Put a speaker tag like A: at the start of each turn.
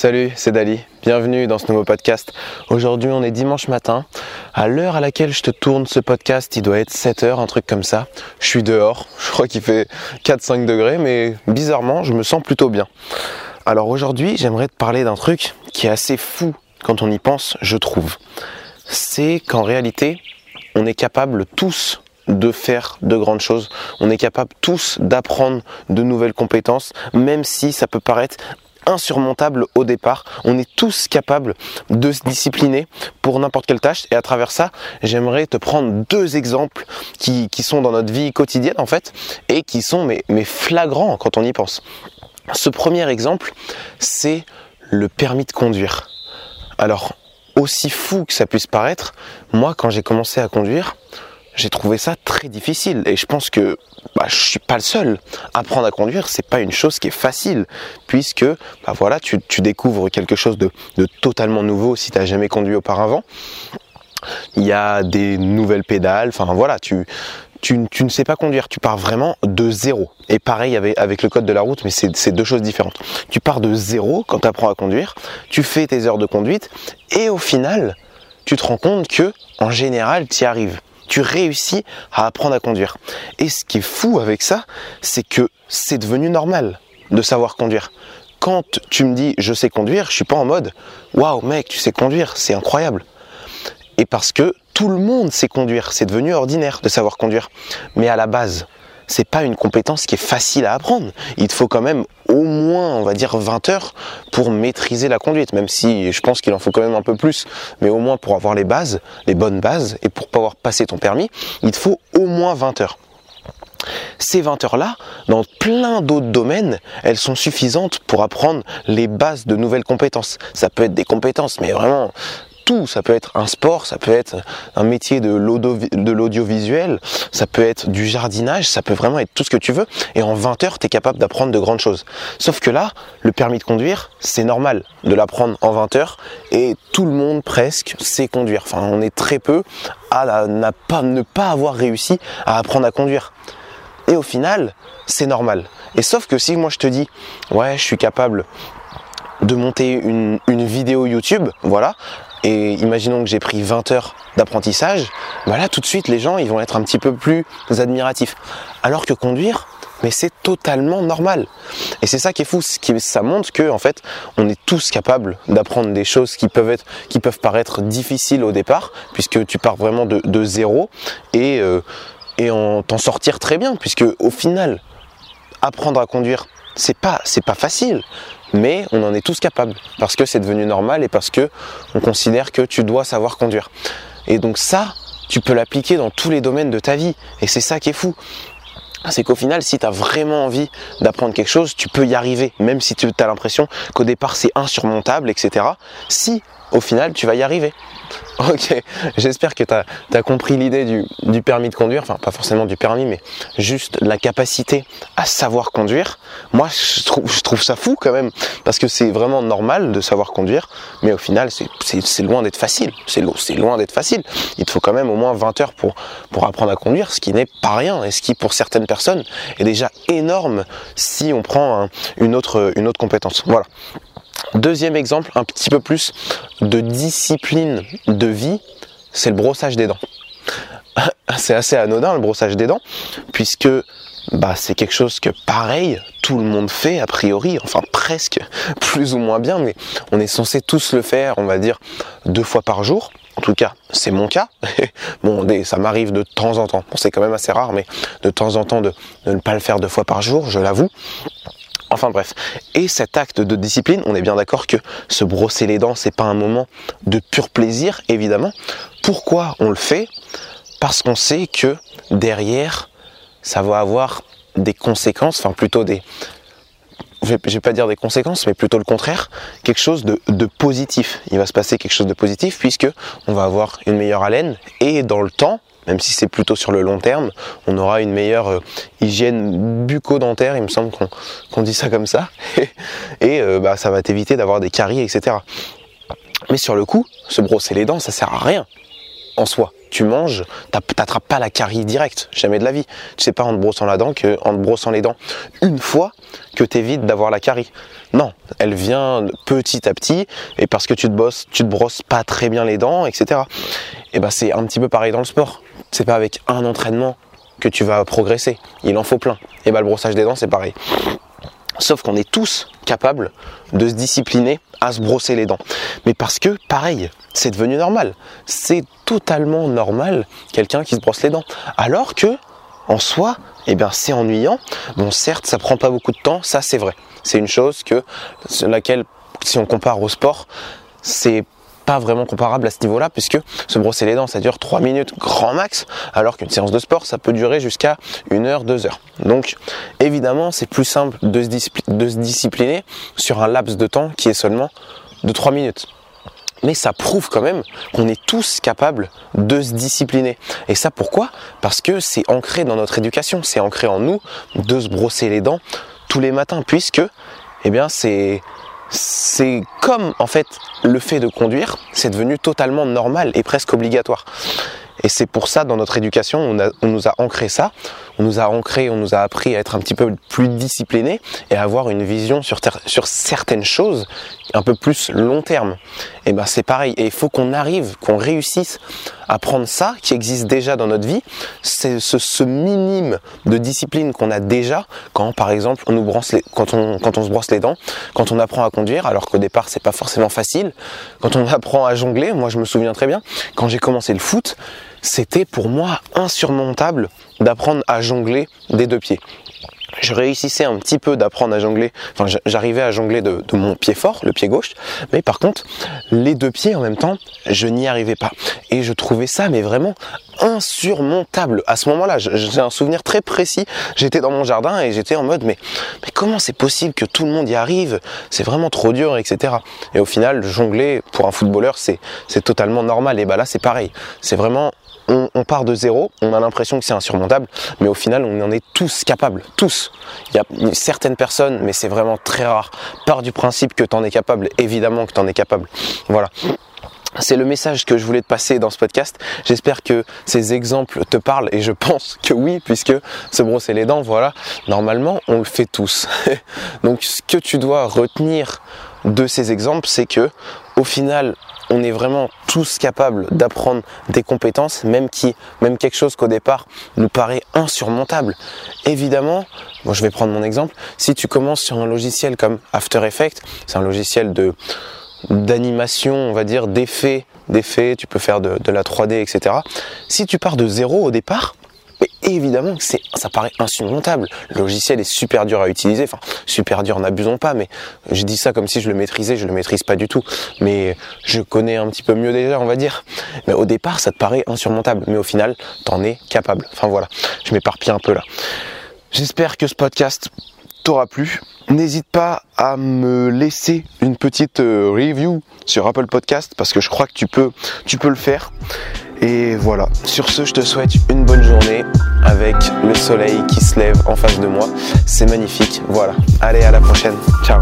A: Salut, c'est Dali. Bienvenue dans ce nouveau podcast. Aujourd'hui, on est dimanche matin. À l'heure à laquelle je te tourne ce podcast, il doit être 7 heures, un truc comme ça. Je suis dehors. Je crois qu'il fait 4-5 degrés, mais bizarrement, je me sens plutôt bien. Alors aujourd'hui, j'aimerais te parler d'un truc qui est assez fou quand on y pense, je trouve. C'est qu'en réalité, on est capable tous de faire de grandes choses. On est capable tous d'apprendre de nouvelles compétences, même si ça peut paraître insurmontable au départ. On est tous capables de se discipliner pour n'importe quelle tâche. Et à travers ça, j'aimerais te prendre deux exemples qui, sont dans notre vie quotidienne en fait et qui sont mais, mais flagrants quand on y pense. Ce premier exemple, c'est le permis de conduire. Alors, aussi fou que ça puisse paraître, moi quand j'ai commencé à conduire, j'ai trouvé ça très difficile et je pense que bah, je suis pas le seul. Apprendre à conduire, c'est pas une chose qui est facile puisque bah voilà, tu, découvres quelque chose de, totalement nouveau si tu n'as jamais conduit auparavant. Il y a des nouvelles pédales, enfin voilà, tu, ne sais pas conduire, tu pars vraiment de zéro. Et pareil avec, avec le code de la route, mais c'est deux choses différentes. Tu pars de zéro quand tu apprends à conduire, tu fais tes heures de conduite, et au final, tu te rends compte que, en général, tu y arrives tu réussis à apprendre à conduire. Et ce qui est fou avec ça, c'est que c'est devenu normal de savoir conduire. Quand tu me dis je sais conduire, je suis pas en mode waouh mec, tu sais conduire, c'est incroyable. Et parce que tout le monde sait conduire, c'est devenu ordinaire de savoir conduire. Mais à la base, c'est pas une compétence qui est facile à apprendre. Il te faut quand même au moins, on va dire, 20 heures pour maîtriser la conduite, même si je pense qu'il en faut quand même un peu plus, mais au moins pour avoir les bases, les bonnes bases, et pour pouvoir passer ton permis, il te faut au moins 20 heures. Ces 20 heures-là, dans plein d'autres domaines, elles sont suffisantes pour apprendre les bases de nouvelles compétences. Ça peut être des compétences, mais vraiment ça peut être un sport, ça peut être un métier de l'audiovisuel, ça peut être du jardinage, ça peut vraiment être tout ce que tu veux. Et en 20 heures, tu es capable d'apprendre de grandes choses. Sauf que là, le permis de conduire, c'est normal de l'apprendre en 20 heures et tout le monde presque sait conduire. Enfin, on est très peu à pas, ne pas avoir réussi à apprendre à conduire. Et au final, c'est normal. Et sauf que si moi je te dis, ouais, je suis capable de monter une, une, vidéo YouTube, voilà, et imaginons que j'ai pris 20 heures d'apprentissage, bah tout de suite les gens ils vont être un petit peu plus admiratifs. Alors que conduire, mais c'est totalement normal. Et c'est ça qui est fou, ça montre que en fait, on est tous capables d'apprendre des choses qui peuvent être, qui peuvent paraître difficiles au départ, puisque tu pars vraiment de, zéro et euh, et en t'en sortir très bien, puisque au final, apprendre à conduire, c'est pas c'est pas facile mais on en est tous capables parce que c'est devenu normal et parce que on considère que tu dois savoir conduire. Et donc ça, tu peux l'appliquer dans tous les domaines de ta vie et c'est ça qui est fou. C'est qu'au final, si tu as vraiment envie d'apprendre quelque chose, tu peux y arriver, même si tu as l'impression qu'au départ c'est insurmontable, etc. Si au final tu vas y arriver. Ok, j'espère que tu as, compris l'idée du, permis de conduire, enfin pas forcément du permis, mais juste la capacité à savoir conduire. Moi, je trouve, ça fou quand même, parce que c'est vraiment normal de savoir conduire, mais au final, c'est loin d'être facile. C'est loin d'être facile. Il te faut quand même au moins 20 heures pour, apprendre à conduire, ce qui n'est pas rien, et ce qui pour certaines personnes est déjà énorme si on prend une autre compétence. Voilà. Deuxième exemple, un petit peu plus de discipline de vie, c'est le brossage des dents. c'est assez anodin le brossage des dents, puisque bah, c'est quelque chose que pareil, tout le monde fait a priori, enfin presque, plus ou moins bien, mais on est censé tous le faire, on va dire, deux fois par jour. En tout cas, c'est mon cas. bon, ça m'arrive de temps en temps. C'est quand même assez rare, mais de temps en temps de ne pas le faire deux fois par jour, je l'avoue. Enfin bref. Et cet acte de discipline, on est bien d'accord que se brosser les dents, c'est pas un moment de pur plaisir, évidemment. Pourquoi on le fait? Parce qu'on sait que derrière, ça va avoir des conséquences, enfin plutôt des, je vais, vais pas dire des conséquences, mais plutôt le contraire, quelque chose de, de, positif. Il va se passer quelque chose de positif puisque on va avoir une meilleure haleine et dans le temps, même si c'est plutôt sur le long terme, on aura une meilleure euh, hygiène bucco-dentaire, il me semble qu'on dit ça comme ça, et euh, bah, ça va t'éviter d'avoir des caries, etc. Mais sur le coup, se brosser les dents, ça sert à rien. en soi. Tu manges, t'attrapes pas la carie directe, jamais de la vie. Tu sais pas en te brossant la dent que te brossant les dents une fois que t'évites d'avoir la carie. Non, elle vient petit à petit et parce que tu te bosses, tu te brosses pas très bien les dents, etc. Et ben c'est un petit peu pareil dans le sport. C'est pas avec un entraînement que tu vas progresser. Il en faut plein. Et ben le brossage des dents c'est pareil. Sauf qu'on est tous capables de se discipliner à se brosser les dents. Mais parce que, pareil, c'est devenu normal. C'est totalement normal quelqu'un qui se brosse les dents. Alors que, en soi, eh bien, c'est ennuyant. Bon, certes, ça prend pas beaucoup de temps, ça c'est vrai. C'est une chose que, laquelle, si on compare au sport, c'est pas vraiment comparable à ce niveau-là, puisque se brosser les dents, ça dure 3 minutes grand max, alors qu'une séance de sport, ça peut durer jusqu'à 1 heure, 2 heures. Donc, évidemment, c'est plus simple de se, discipliner sur un laps de temps qui est seulement de 3 minutes mais ça prouve quand même qu'on est tous capables de se discipliner. Et ça pourquoi? Parce que c'est ancré dans notre éducation, c'est ancré en nous de se brosser les dents tous les matins, puisque eh bien c'est c'est comme en fait le fait de conduire, c'est devenu totalement normal et presque obligatoire. Et c'est pour ça, dans notre éducation, on, nous a ancré ça, on nous a ancré, on nous a appris à être un petit peu plus discipliné et à avoir une vision sur, sur certaines choses un peu plus long terme. Et ben c'est pareil. Et il faut qu'on arrive, qu'on réussisse à prendre ça qui existe déjà dans notre vie, c'est ce, ce, minime de discipline qu'on a déjà quand, par exemple, on nous brosse les, quand on, quand on se brosse les dents, quand on apprend à conduire, alors qu'au départ c'est pas forcément facile, quand on apprend à jongler. Moi, je me souviens très bien quand j'ai commencé le foot c'était pour moi insurmontable d'apprendre à jongler des deux pieds. Je réussissais un petit peu d'apprendre à jongler, enfin j'arrivais à jongler de, mon pied fort, le pied gauche, mais par contre les deux pieds en même temps, je n'y arrivais pas. Et je trouvais ça mais vraiment insurmontable. À ce moment-là, j'ai un souvenir très précis, j'étais dans mon jardin et j'étais en mode mais, comment c'est possible que tout le monde y arrive? C'est vraiment trop dur, etc. Et au final, jongler pour un footballeur, c'est totalement normal. Et bah là c'est pareil, c'est vraiment on, part de zéro, on a l'impression que c'est insurmontable, mais au final, on en est tous capables, tous. Il y a certaines personnes, mais c'est vraiment très rare, part du principe que tu en es capable, évidemment que tu en es capable. Voilà. C'est le message que je voulais te passer dans ce podcast. J'espère que ces exemples te parlent et je pense que oui, puisque se brosser les dents, voilà, normalement, on le fait tous. Donc, ce que tu dois retenir de ces exemples, c'est que, au final, on est vraiment tous capables d'apprendre des compétences, même qui, même quelque chose qu'au départ nous paraît insurmontable. Évidemment, je vais prendre mon exemple, si tu commences sur un logiciel comme After Effects, c'est un logiciel de d'animation, on va dire, d'effets, d'effets, tu peux faire de la 3D, etc. Si tu pars de zéro au départ, évidemment que ça paraît insurmontable. Le logiciel est super dur à utiliser. Enfin, super dur, n'abusons pas, mais je dis ça comme si je le maîtrisais, je le maîtrise pas du tout. Mais je connais un petit peu mieux déjà, on va dire. Mais au départ, ça te paraît insurmontable. Mais au final, t'en es capable. Enfin voilà, je m'éparpille un peu là. J'espère que ce podcast t'aura plu. N'hésite pas à me laisser une petite euh, review sur Apple Podcast parce que je crois que tu peux le faire. Et voilà, sur ce, je te souhaite une bonne journée le soleil qui se lève en face de moi. C'est magnifique. Voilà, allez, à la prochaine. Ciao